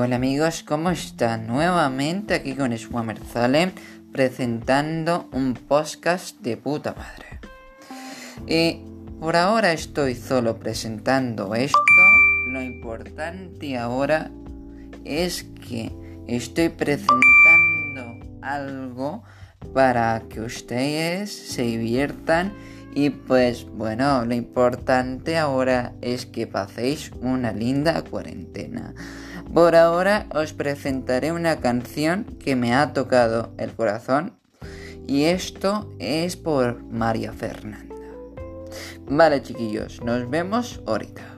Hola amigos, ¿cómo están? Nuevamente aquí con Swammer presentando un podcast de puta madre. Y por ahora estoy solo presentando esto. Lo importante ahora es que estoy presentando algo para que ustedes se diviertan y pues bueno, lo importante ahora es que paséis una linda cuarentena. Por ahora os presentaré una canción que me ha tocado el corazón y esto es por María Fernanda. Vale chiquillos, nos vemos ahorita.